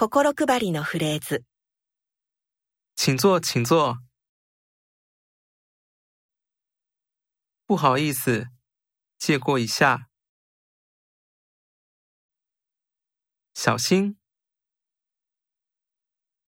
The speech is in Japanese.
心配りのフレーズ。请坐，请坐。不好意思，借过一下。小心，